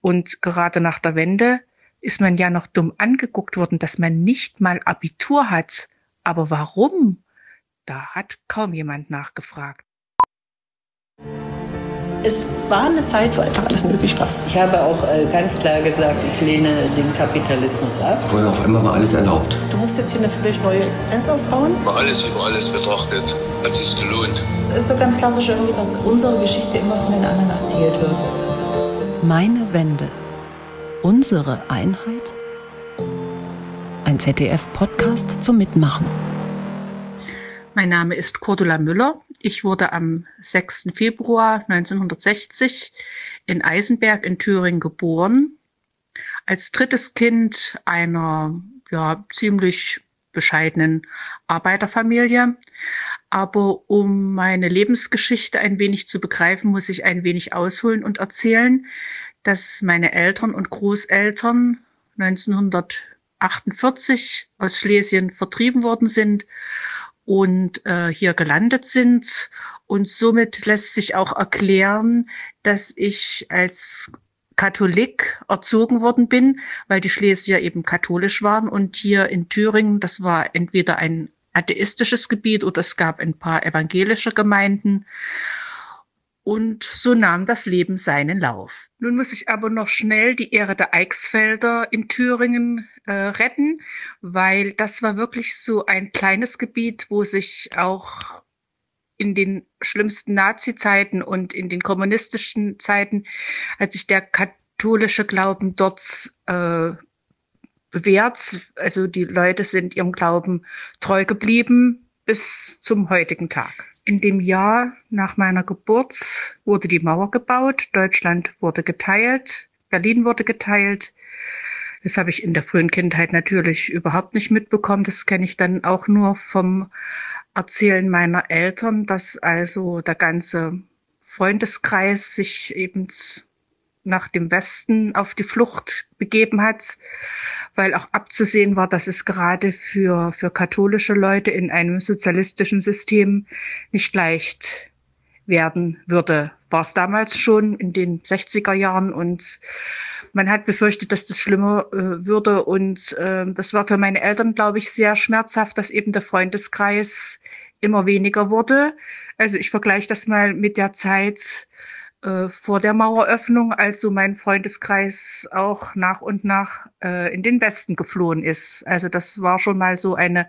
Und gerade nach der Wende ist man ja noch dumm angeguckt worden, dass man nicht mal Abitur hat. Aber warum? Da hat kaum jemand nachgefragt. Es war eine Zeit, wo einfach alles möglich war. Ich habe auch äh, ganz klar gesagt, ich lehne den Kapitalismus ab. Vorher auf einmal war alles erlaubt. Du musst jetzt hier eine völlig neue Existenz aufbauen. Über alles über alles betrachtet, hat sich gelohnt. Es ist so ganz klassisch irgendwie, dass unsere Geschichte immer von den anderen erzählt wird. Meine Wende. Unsere Einheit? Ein ZDF-Podcast zum Mitmachen. Mein Name ist Cordula Müller. Ich wurde am 6. Februar 1960 in Eisenberg in Thüringen geboren. Als drittes Kind einer ja, ziemlich bescheidenen Arbeiterfamilie. Aber um meine Lebensgeschichte ein wenig zu begreifen, muss ich ein wenig ausholen und erzählen, dass meine Eltern und Großeltern 1948 aus Schlesien vertrieben worden sind und äh, hier gelandet sind. Und somit lässt sich auch erklären, dass ich als Katholik erzogen worden bin, weil die Schlesier eben katholisch waren. Und hier in Thüringen, das war entweder ein atheistisches Gebiet oder es gab ein paar evangelische Gemeinden. Und so nahm das Leben seinen Lauf. Nun muss ich aber noch schnell die Ehre der Eichsfelder in Thüringen äh, retten, weil das war wirklich so ein kleines Gebiet, wo sich auch in den schlimmsten Nazi-Zeiten und in den kommunistischen Zeiten, als sich der katholische Glauben dort äh, bewährt, also die Leute sind ihrem Glauben treu geblieben bis zum heutigen Tag. In dem Jahr nach meiner Geburt wurde die Mauer gebaut, Deutschland wurde geteilt, Berlin wurde geteilt. Das habe ich in der frühen Kindheit natürlich überhaupt nicht mitbekommen. Das kenne ich dann auch nur vom Erzählen meiner Eltern, dass also der ganze Freundeskreis sich eben nach dem Westen auf die Flucht begeben hat weil auch abzusehen war, dass es gerade für, für katholische Leute in einem sozialistischen System nicht leicht werden würde. War es damals schon in den 60er Jahren und man hat befürchtet, dass das schlimmer äh, würde und äh, das war für meine Eltern, glaube ich, sehr schmerzhaft, dass eben der Freundeskreis immer weniger wurde. Also ich vergleiche das mal mit der Zeit, äh, vor der Maueröffnung, als so mein Freundeskreis auch nach und nach äh, in den Westen geflohen ist. Also das war schon mal so eine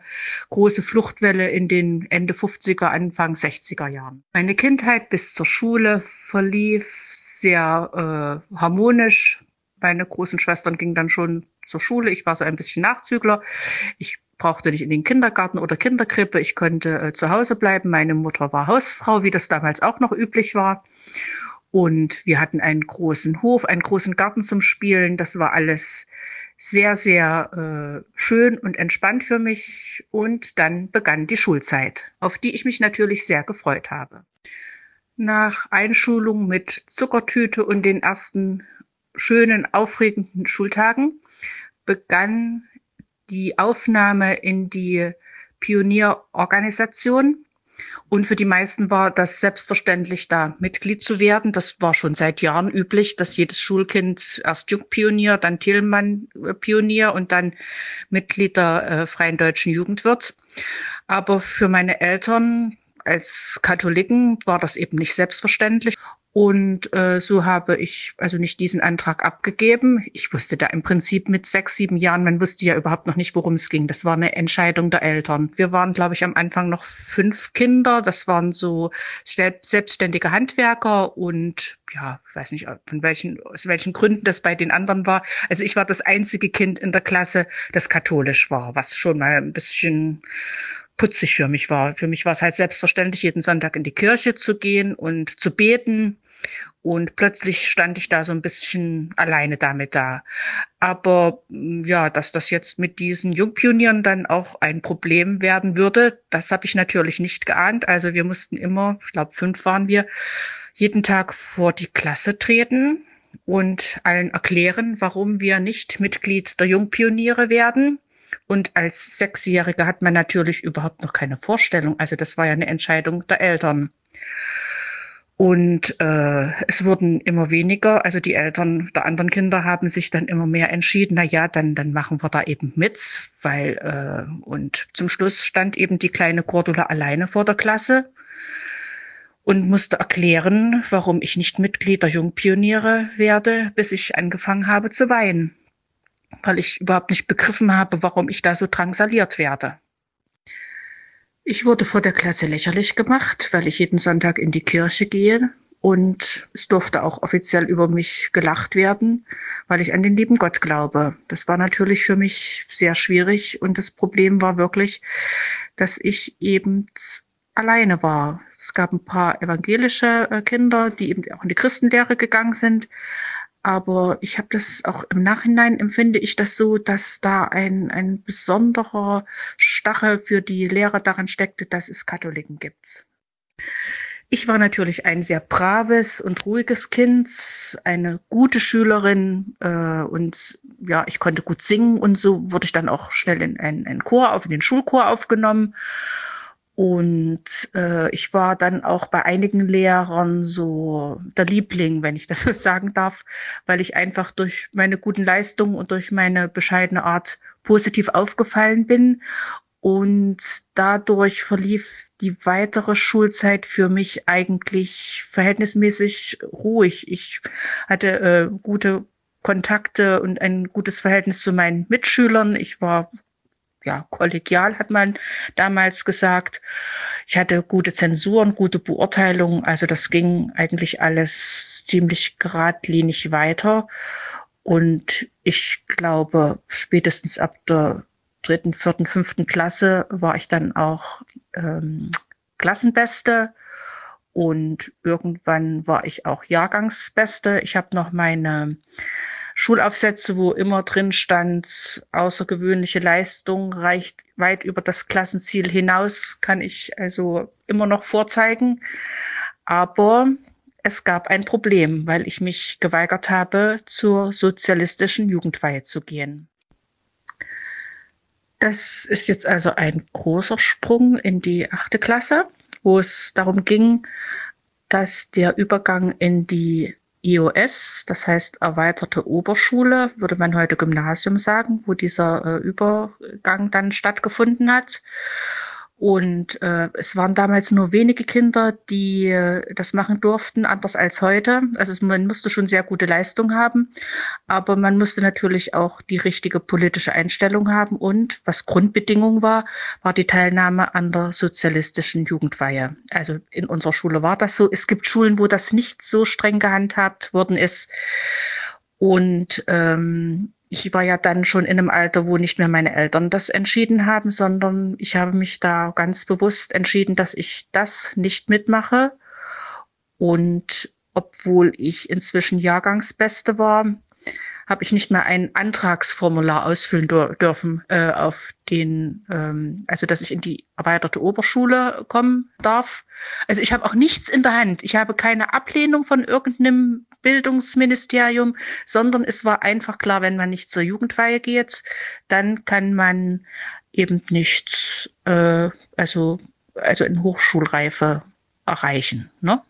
große Fluchtwelle in den Ende 50er, Anfang 60er Jahren. Meine Kindheit bis zur Schule verlief sehr äh, harmonisch. Meine großen Schwestern gingen dann schon zur Schule. Ich war so ein bisschen Nachzügler. Ich brauchte nicht in den Kindergarten oder Kinderkrippe. Ich konnte äh, zu Hause bleiben. Meine Mutter war Hausfrau, wie das damals auch noch üblich war. Und wir hatten einen großen Hof, einen großen Garten zum Spielen. Das war alles sehr, sehr äh, schön und entspannt für mich. Und dann begann die Schulzeit, auf die ich mich natürlich sehr gefreut habe. Nach Einschulung mit Zuckertüte und den ersten schönen, aufregenden Schultagen begann die Aufnahme in die Pionierorganisation und für die meisten war das selbstverständlich, da Mitglied zu werden. Das war schon seit Jahren üblich, dass jedes Schulkind erst Jungpionier, dann Thielmann-Pionier und dann Mitglied der äh, Freien Deutschen Jugend wird. Aber für meine Eltern als Katholiken war das eben nicht selbstverständlich. Und äh, so habe ich also nicht diesen Antrag abgegeben. Ich wusste da im Prinzip mit sechs, sieben Jahren, man wusste ja überhaupt noch nicht, worum es ging. Das war eine Entscheidung der Eltern. Wir waren, glaube ich, am Anfang noch fünf Kinder. Das waren so selbstständige Handwerker und ja, ich weiß nicht, von welchen, aus welchen Gründen das bei den anderen war. Also ich war das einzige Kind in der Klasse, das katholisch war, was schon mal ein bisschen putzig für mich war. Für mich war es halt selbstverständlich, jeden Sonntag in die Kirche zu gehen und zu beten. Und plötzlich stand ich da so ein bisschen alleine damit da. Aber mm, ja, dass das jetzt mit diesen Jungpionieren dann auch ein Problem werden würde, das habe ich natürlich nicht geahnt. Also wir mussten immer, ich glaube fünf waren wir, jeden Tag vor die Klasse treten und allen erklären, warum wir nicht Mitglied der Jungpioniere werden. Und als Sechsjährige hat man natürlich überhaupt noch keine Vorstellung. Also das war ja eine Entscheidung der Eltern. Und äh, es wurden immer weniger, also die Eltern der anderen Kinder haben sich dann immer mehr entschieden, na ja, dann, dann machen wir da eben mit, weil äh, und zum Schluss stand eben die kleine Cordula alleine vor der Klasse und musste erklären, warum ich nicht Mitglied der Jungpioniere werde, bis ich angefangen habe zu weinen, weil ich überhaupt nicht begriffen habe, warum ich da so drangsaliert werde. Ich wurde vor der Klasse lächerlich gemacht, weil ich jeden Sonntag in die Kirche gehe. Und es durfte auch offiziell über mich gelacht werden, weil ich an den lieben Gott glaube. Das war natürlich für mich sehr schwierig. Und das Problem war wirklich, dass ich eben alleine war. Es gab ein paar evangelische äh, Kinder, die eben auch in die Christenlehre gegangen sind. Aber ich habe das auch im Nachhinein empfinde ich das so, dass da ein, ein besonderer Stachel für die Lehrer daran steckte, dass es Katholiken gibt. Ich war natürlich ein sehr braves und ruhiges Kind, eine gute Schülerin äh, und ja, ich konnte gut singen und so wurde ich dann auch schnell in einen Chor auf, in den Schulchor aufgenommen und äh, ich war dann auch bei einigen Lehrern so der Liebling, wenn ich das so sagen darf, weil ich einfach durch meine guten Leistungen und durch meine bescheidene Art positiv aufgefallen bin. Und dadurch verlief die weitere Schulzeit für mich eigentlich verhältnismäßig ruhig. Ich hatte äh, gute Kontakte und ein gutes Verhältnis zu meinen Mitschülern. Ich war ja, kollegial hat man damals gesagt. Ich hatte gute Zensuren, gute Beurteilungen. Also das ging eigentlich alles ziemlich geradlinig weiter. Und ich glaube, spätestens ab der dritten, vierten, fünften Klasse war ich dann auch ähm, Klassenbeste. Und irgendwann war ich auch Jahrgangsbeste. Ich habe noch meine Schulaufsätze, wo immer drin stand, außergewöhnliche Leistung reicht weit über das Klassenziel hinaus, kann ich also immer noch vorzeigen. Aber es gab ein Problem, weil ich mich geweigert habe, zur sozialistischen Jugendweihe zu gehen. Das ist jetzt also ein großer Sprung in die achte Klasse, wo es darum ging, dass der Übergang in die IOS, das heißt erweiterte Oberschule, würde man heute Gymnasium sagen, wo dieser äh, Übergang dann stattgefunden hat. Und äh, es waren damals nur wenige Kinder, die äh, das machen durften, anders als heute. Also man musste schon sehr gute Leistung haben, aber man musste natürlich auch die richtige politische Einstellung haben. Und was Grundbedingung war, war die Teilnahme an der sozialistischen Jugendweihe. Also in unserer Schule war das so. Es gibt Schulen, wo das nicht so streng gehandhabt worden ist. Und ähm, ich war ja dann schon in einem Alter, wo nicht mehr meine Eltern das entschieden haben, sondern ich habe mich da ganz bewusst entschieden, dass ich das nicht mitmache. Und obwohl ich inzwischen Jahrgangsbeste war, habe ich nicht mehr ein Antragsformular ausfüllen dürfen äh, auf den, ähm, also dass ich in die erweiterte Oberschule kommen darf. Also ich habe auch nichts in der Hand. Ich habe keine Ablehnung von irgendeinem Bildungsministerium, sondern es war einfach klar, wenn man nicht zur Jugendweihe geht, dann kann man eben nicht, äh, also, also in Hochschulreife erreichen. Ne?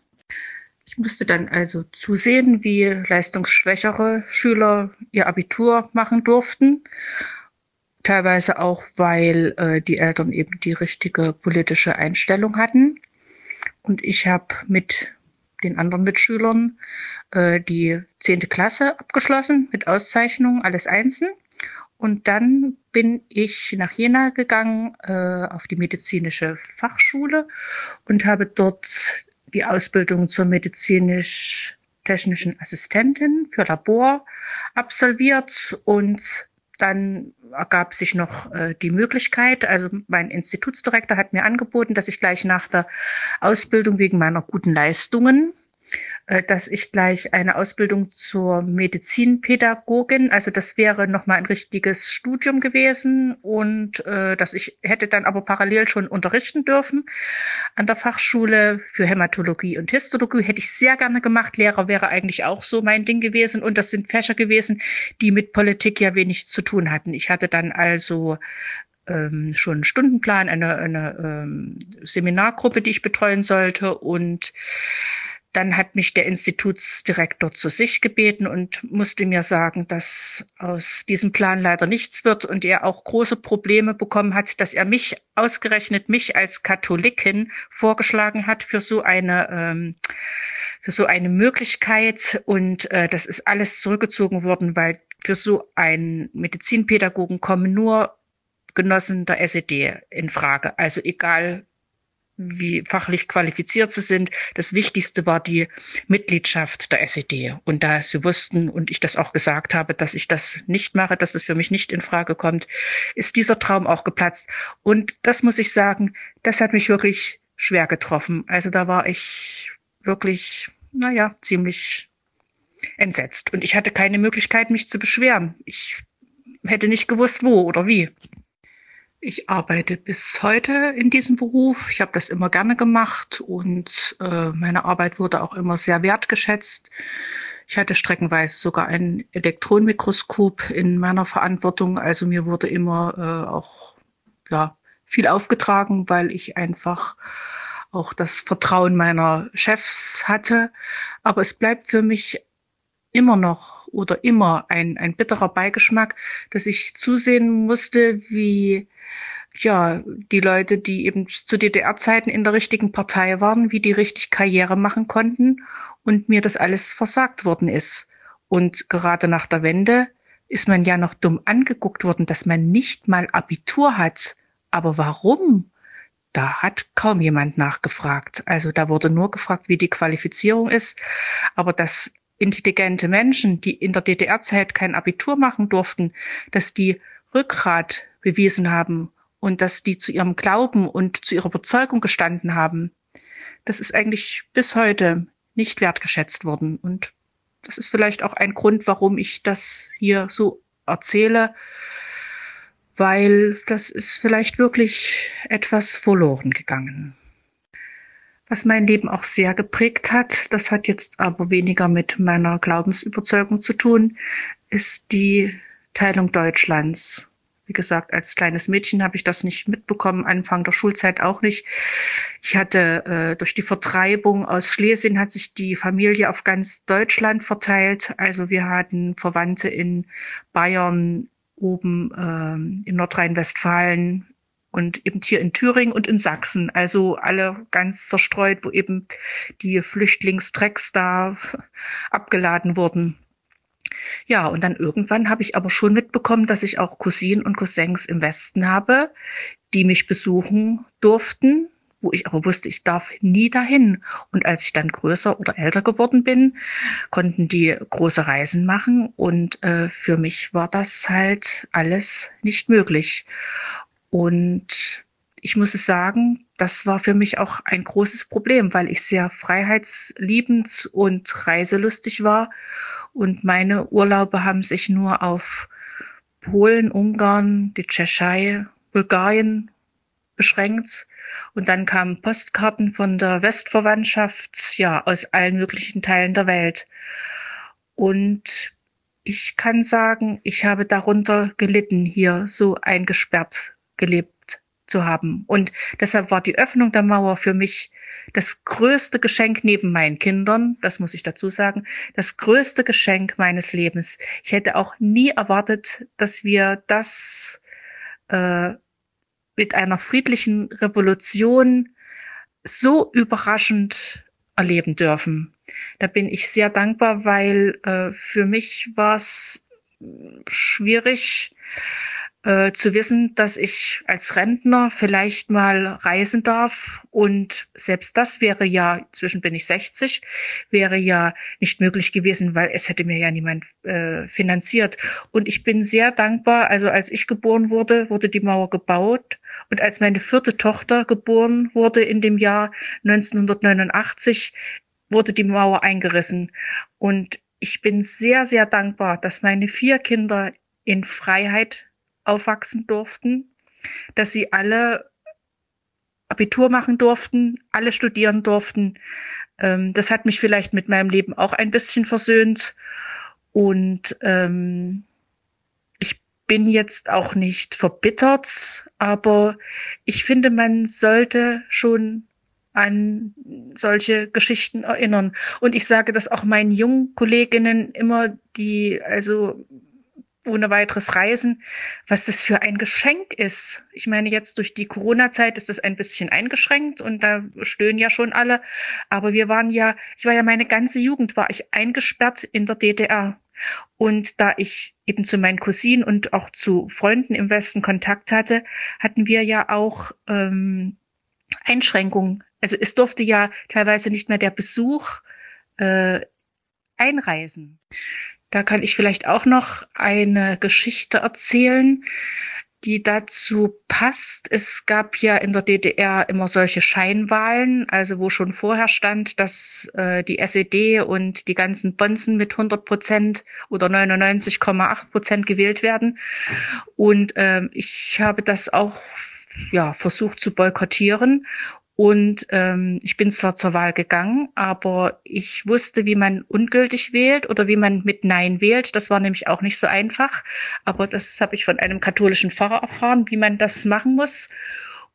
Ich musste dann also zusehen, wie leistungsschwächere Schüler ihr Abitur machen durften. Teilweise auch, weil äh, die Eltern eben die richtige politische Einstellung hatten. Und ich habe mit den anderen Mitschülern äh, die zehnte Klasse abgeschlossen mit Auszeichnung, alles einzeln. Und dann bin ich nach Jena gegangen äh, auf die medizinische Fachschule und habe dort die Ausbildung zur medizinisch-technischen Assistentin für Labor absolviert und dann ergab sich noch äh, die Möglichkeit, also mein Institutsdirektor hat mir angeboten, dass ich gleich nach der Ausbildung wegen meiner guten Leistungen dass ich gleich eine Ausbildung zur Medizinpädagogin, also das wäre nochmal ein richtiges Studium gewesen und äh, dass ich hätte dann aber parallel schon unterrichten dürfen an der Fachschule für Hämatologie und Histologie. Hätte ich sehr gerne gemacht. Lehrer wäre eigentlich auch so mein Ding gewesen und das sind Fächer gewesen, die mit Politik ja wenig zu tun hatten. Ich hatte dann also ähm, schon einen Stundenplan, eine, eine ähm, Seminargruppe, die ich betreuen sollte und dann hat mich der Institutsdirektor zu sich gebeten und musste mir sagen, dass aus diesem Plan leider nichts wird und er auch große Probleme bekommen hat, dass er mich ausgerechnet mich als Katholikin vorgeschlagen hat für so eine ähm, für so eine Möglichkeit und äh, das ist alles zurückgezogen worden, weil für so einen Medizinpädagogen kommen nur Genossen der SED in Frage. Also egal wie fachlich qualifiziert sie sind. Das Wichtigste war die Mitgliedschaft der SED. Und da sie wussten und ich das auch gesagt habe, dass ich das nicht mache, dass es für mich nicht in Frage kommt, ist dieser Traum auch geplatzt. Und das muss ich sagen, das hat mich wirklich schwer getroffen. Also da war ich wirklich, naja, ziemlich entsetzt. Und ich hatte keine Möglichkeit, mich zu beschweren. Ich hätte nicht gewusst, wo oder wie. Ich arbeite bis heute in diesem Beruf. Ich habe das immer gerne gemacht und äh, meine Arbeit wurde auch immer sehr wertgeschätzt. Ich hatte streckenweise sogar ein Elektronenmikroskop in meiner Verantwortung. Also mir wurde immer äh, auch ja, viel aufgetragen, weil ich einfach auch das Vertrauen meiner Chefs hatte. Aber es bleibt für mich immer noch oder immer ein, ein bitterer Beigeschmack, dass ich zusehen musste, wie ja, die Leute, die eben zu DDR-Zeiten in der richtigen Partei waren, wie die richtig Karriere machen konnten und mir das alles versagt worden ist. Und gerade nach der Wende ist man ja noch dumm angeguckt worden, dass man nicht mal Abitur hat. Aber warum? Da hat kaum jemand nachgefragt. Also da wurde nur gefragt, wie die Qualifizierung ist. Aber dass intelligente Menschen, die in der DDR-Zeit kein Abitur machen durften, dass die Rückgrat bewiesen haben und dass die zu ihrem Glauben und zu ihrer Überzeugung gestanden haben, das ist eigentlich bis heute nicht wertgeschätzt worden. Und das ist vielleicht auch ein Grund, warum ich das hier so erzähle, weil das ist vielleicht wirklich etwas verloren gegangen. Was mein Leben auch sehr geprägt hat, das hat jetzt aber weniger mit meiner Glaubensüberzeugung zu tun, ist die Teilung Deutschlands. Wie gesagt, als kleines Mädchen habe ich das nicht mitbekommen, Anfang der Schulzeit auch nicht. Ich hatte äh, durch die Vertreibung aus Schlesien hat sich die Familie auf ganz Deutschland verteilt. Also wir hatten Verwandte in Bayern, oben äh, in Nordrhein-Westfalen und eben hier in Thüringen und in Sachsen. Also alle ganz zerstreut, wo eben die Flüchtlingstrecks da abgeladen wurden. Ja, und dann irgendwann habe ich aber schon mitbekommen, dass ich auch Cousinen und Cousins im Westen habe, die mich besuchen durften, wo ich aber wusste, ich darf nie dahin. Und als ich dann größer oder älter geworden bin, konnten die große Reisen machen und äh, für mich war das halt alles nicht möglich. Und ich muss es sagen, das war für mich auch ein großes Problem, weil ich sehr freiheitsliebend und reiselustig war und meine Urlaube haben sich nur auf Polen, Ungarn, die Tschechei, Bulgarien beschränkt. Und dann kamen Postkarten von der Westverwandtschaft, ja, aus allen möglichen Teilen der Welt. Und ich kann sagen, ich habe darunter gelitten, hier so eingesperrt gelebt zu haben. Und deshalb war die Öffnung der Mauer für mich das größte Geschenk neben meinen Kindern, das muss ich dazu sagen, das größte Geschenk meines Lebens. Ich hätte auch nie erwartet, dass wir das äh, mit einer friedlichen Revolution so überraschend erleben dürfen. Da bin ich sehr dankbar, weil äh, für mich war es schwierig, äh, zu wissen, dass ich als Rentner vielleicht mal reisen darf. Und selbst das wäre ja, zwischen bin ich 60, wäre ja nicht möglich gewesen, weil es hätte mir ja niemand äh, finanziert. Und ich bin sehr dankbar, also als ich geboren wurde, wurde die Mauer gebaut. Und als meine vierte Tochter geboren wurde in dem Jahr 1989, wurde die Mauer eingerissen. Und ich bin sehr, sehr dankbar, dass meine vier Kinder in Freiheit aufwachsen durften, dass sie alle Abitur machen durften, alle studieren durften. Ähm, das hat mich vielleicht mit meinem Leben auch ein bisschen versöhnt. Und ähm, ich bin jetzt auch nicht verbittert, aber ich finde, man sollte schon an solche Geschichten erinnern. Und ich sage das auch meinen jungen Kolleginnen immer, die also ohne weiteres reisen, was das für ein Geschenk ist. Ich meine, jetzt durch die Corona-Zeit ist das ein bisschen eingeschränkt und da stöhnen ja schon alle. Aber wir waren ja, ich war ja meine ganze Jugend, war ich eingesperrt in der DDR. Und da ich eben zu meinen Cousinen und auch zu Freunden im Westen Kontakt hatte, hatten wir ja auch ähm, Einschränkungen. Also es durfte ja teilweise nicht mehr der Besuch äh, einreisen. Da kann ich vielleicht auch noch eine Geschichte erzählen, die dazu passt. Es gab ja in der DDR immer solche Scheinwahlen, also wo schon vorher stand, dass äh, die SED und die ganzen Bonzen mit 100 Prozent oder 99,8 Prozent gewählt werden. Und äh, ich habe das auch ja versucht zu boykottieren und ähm, ich bin zwar zur Wahl gegangen, aber ich wusste, wie man ungültig wählt oder wie man mit Nein wählt. Das war nämlich auch nicht so einfach. Aber das habe ich von einem katholischen Pfarrer erfahren, wie man das machen muss.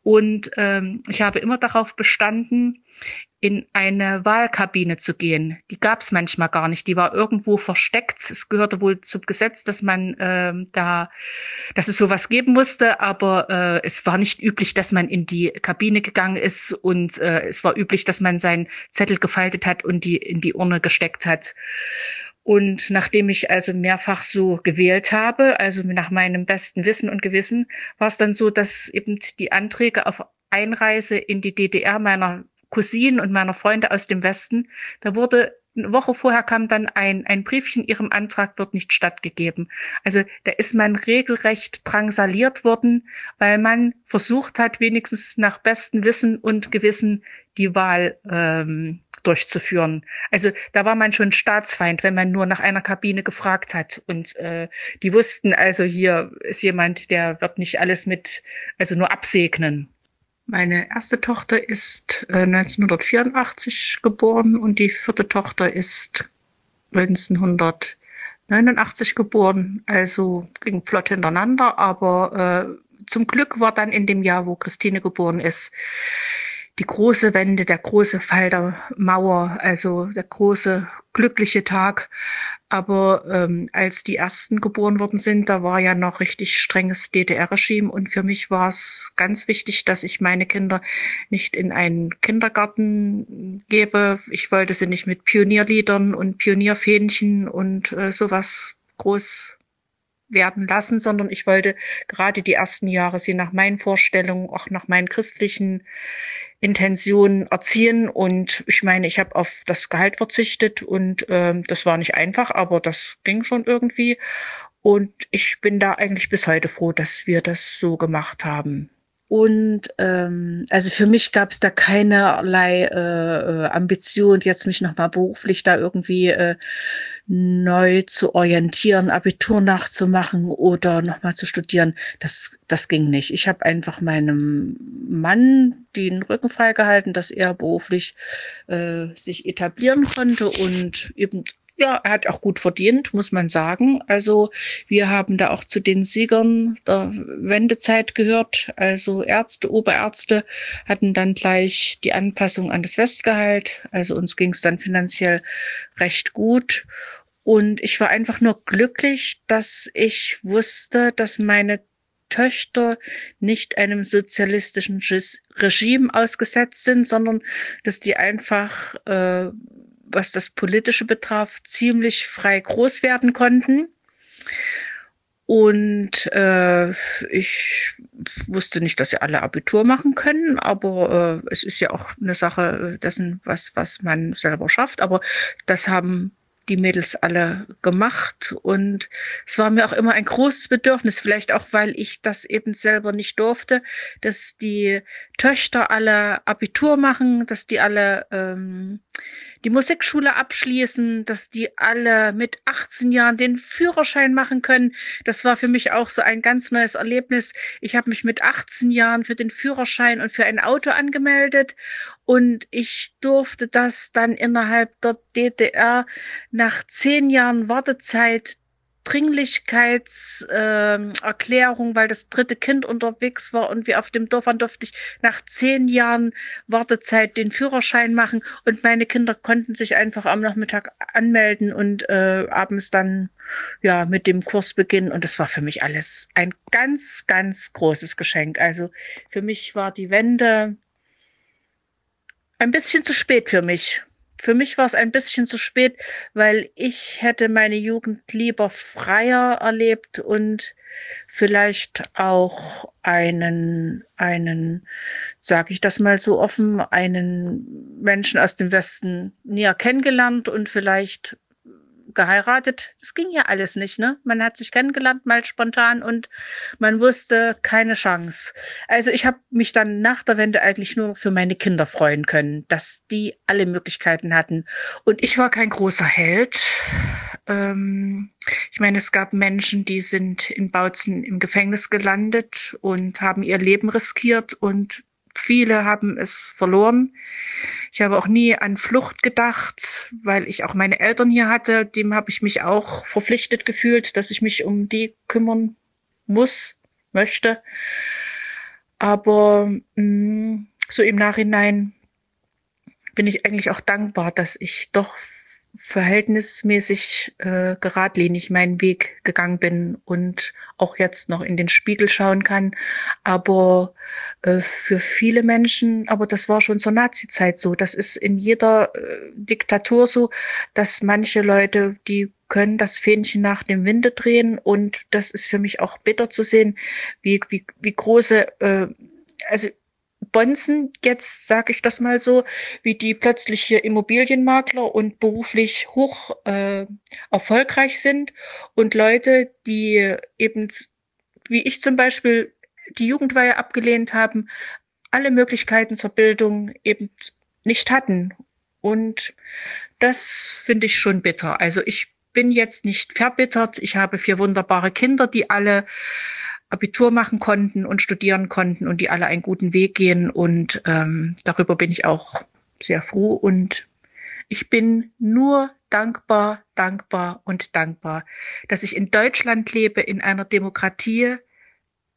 Und ähm, ich habe immer darauf bestanden, in eine Wahlkabine zu gehen. Die gab es manchmal gar nicht. Die war irgendwo versteckt. Es gehörte wohl zum Gesetz, dass man ähm, da, dass es sowas geben musste, aber äh, es war nicht üblich, dass man in die Kabine gegangen ist und äh, es war üblich, dass man seinen Zettel gefaltet hat und die in die Urne gesteckt hat. Und nachdem ich also mehrfach so gewählt habe, also nach meinem besten Wissen und Gewissen, war es dann so, dass eben die Anträge auf Einreise in die DDR meiner Cousinen und meiner Freunde aus dem Westen, da wurde eine Woche vorher kam dann ein, ein Briefchen, ihrem Antrag wird nicht stattgegeben. Also da ist man regelrecht drangsaliert worden, weil man versucht hat, wenigstens nach bestem Wissen und Gewissen die Wahl ähm, durchzuführen. Also da war man schon Staatsfeind, wenn man nur nach einer Kabine gefragt hat. Und äh, die wussten also, hier ist jemand, der wird nicht alles mit, also nur absegnen. Meine erste Tochter ist äh, 1984 geboren und die vierte Tochter ist 1989 geboren. Also ging flott hintereinander, aber äh, zum Glück war dann in dem Jahr, wo Christine geboren ist, die große Wende, der große Fall der Mauer, also der große glückliche Tag. Aber ähm, als die ersten geboren worden sind, da war ja noch richtig strenges DDR-Regime. Und für mich war es ganz wichtig, dass ich meine Kinder nicht in einen Kindergarten gebe. Ich wollte sie nicht mit Pionierliedern und Pionierfähnchen und äh, sowas groß werden lassen, sondern ich wollte gerade die ersten Jahre sie nach meinen Vorstellungen, auch nach meinen christlichen Intentionen erziehen. Und ich meine, ich habe auf das Gehalt verzichtet und ähm, das war nicht einfach, aber das ging schon irgendwie. Und ich bin da eigentlich bis heute froh, dass wir das so gemacht haben. Und ähm, also für mich gab es da keinerlei äh, Ambition, jetzt mich nochmal beruflich da irgendwie äh, neu zu orientieren, Abitur nachzumachen oder nochmal zu studieren. Das, das ging nicht. Ich habe einfach meinem Mann den Rücken freigehalten, dass er beruflich äh, sich etablieren konnte und eben ja, er hat auch gut verdient, muss man sagen. Also wir haben da auch zu den Siegern der Wendezeit gehört. Also Ärzte, Oberärzte hatten dann gleich die Anpassung an das Westgehalt. Also uns ging es dann finanziell recht gut. Und ich war einfach nur glücklich, dass ich wusste, dass meine Töchter nicht einem sozialistischen Regime ausgesetzt sind, sondern dass die einfach äh, was das Politische betraf, ziemlich frei groß werden konnten. Und äh, ich wusste nicht, dass sie alle Abitur machen können, aber äh, es ist ja auch eine Sache dessen, was, was man selber schafft. Aber das haben die Mädels alle gemacht und es war mir auch immer ein großes Bedürfnis, vielleicht auch, weil ich das eben selber nicht durfte, dass die Töchter alle Abitur machen, dass die alle ähm, die Musikschule abschließen, dass die alle mit 18 Jahren den Führerschein machen können. Das war für mich auch so ein ganz neues Erlebnis. Ich habe mich mit 18 Jahren für den Führerschein und für ein Auto angemeldet und ich durfte das dann innerhalb der DDR nach zehn Jahren Wartezeit Dringlichkeitserklärung, äh, weil das dritte Kind unterwegs war und wir auf dem Dorf waren, durfte ich nach zehn Jahren Wartezeit den Führerschein machen und meine Kinder konnten sich einfach am Nachmittag anmelden und äh, abends dann ja mit dem Kurs beginnen und das war für mich alles ein ganz, ganz großes Geschenk. Also für mich war die Wende ein bisschen zu spät für mich. Für mich war es ein bisschen zu spät, weil ich hätte meine Jugend lieber freier erlebt und vielleicht auch einen, einen, sage ich das mal so offen, einen Menschen aus dem Westen näher kennengelernt und vielleicht geheiratet. Das ging ja alles nicht, ne? Man hat sich kennengelernt, mal spontan und man wusste keine Chance. Also ich habe mich dann nach der Wende eigentlich nur für meine Kinder freuen können, dass die alle Möglichkeiten hatten. Und ich war kein großer Held. Ähm, ich meine, es gab Menschen, die sind in Bautzen im Gefängnis gelandet und haben ihr Leben riskiert und viele haben es verloren. Ich habe auch nie an Flucht gedacht, weil ich auch meine Eltern hier hatte. Dem habe ich mich auch verpflichtet gefühlt, dass ich mich um die kümmern muss, möchte. Aber mh, mm, so im Nachhinein bin ich eigentlich auch dankbar, dass ich doch verhältnismäßig äh, geradlinig meinen Weg gegangen bin und auch jetzt noch in den Spiegel schauen kann. Aber äh, für viele Menschen, aber das war schon zur Nazi-Zeit so, das ist in jeder äh, Diktatur so, dass manche Leute, die können das Fähnchen nach dem Winde drehen und das ist für mich auch bitter zu sehen, wie, wie, wie große, äh, also Bonzen, jetzt sage ich das mal so, wie die plötzlich hier Immobilienmakler und beruflich hoch äh, erfolgreich sind und Leute, die eben, wie ich zum Beispiel, die Jugendweihe abgelehnt haben, alle Möglichkeiten zur Bildung eben nicht hatten. Und das finde ich schon bitter. Also ich bin jetzt nicht verbittert. Ich habe vier wunderbare Kinder, die alle Abitur machen konnten und studieren konnten und die alle einen guten Weg gehen. Und ähm, darüber bin ich auch sehr froh. Und ich bin nur dankbar, dankbar und dankbar, dass ich in Deutschland lebe, in einer Demokratie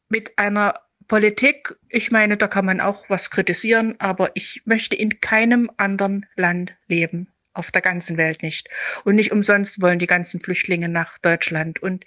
mit einer Politik. Ich meine, da kann man auch was kritisieren, aber ich möchte in keinem anderen Land leben auf der ganzen Welt nicht. Und nicht umsonst wollen die ganzen Flüchtlinge nach Deutschland. Und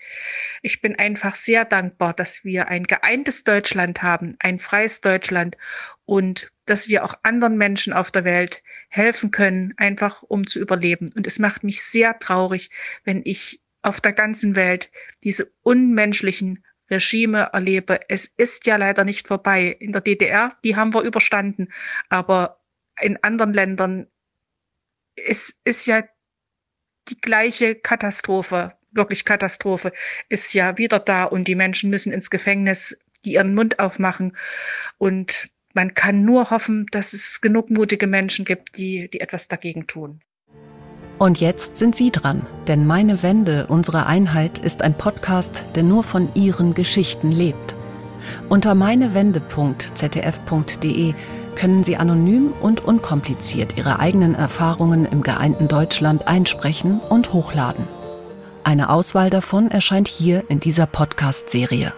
ich bin einfach sehr dankbar, dass wir ein geeintes Deutschland haben, ein freies Deutschland und dass wir auch anderen Menschen auf der Welt helfen können, einfach um zu überleben. Und es macht mich sehr traurig, wenn ich auf der ganzen Welt diese unmenschlichen Regime erlebe. Es ist ja leider nicht vorbei. In der DDR, die haben wir überstanden, aber in anderen Ländern es ist ja die gleiche Katastrophe, wirklich Katastrophe, ist ja wieder da und die Menschen müssen ins Gefängnis, die ihren Mund aufmachen und man kann nur hoffen, dass es genug mutige Menschen gibt, die, die etwas dagegen tun. Und jetzt sind Sie dran, denn Meine Wende, unsere Einheit ist ein Podcast, der nur von Ihren Geschichten lebt. Unter meinewende.zdf.de können Sie anonym und unkompliziert Ihre eigenen Erfahrungen im geeinten Deutschland einsprechen und hochladen. Eine Auswahl davon erscheint hier in dieser Podcast-Serie.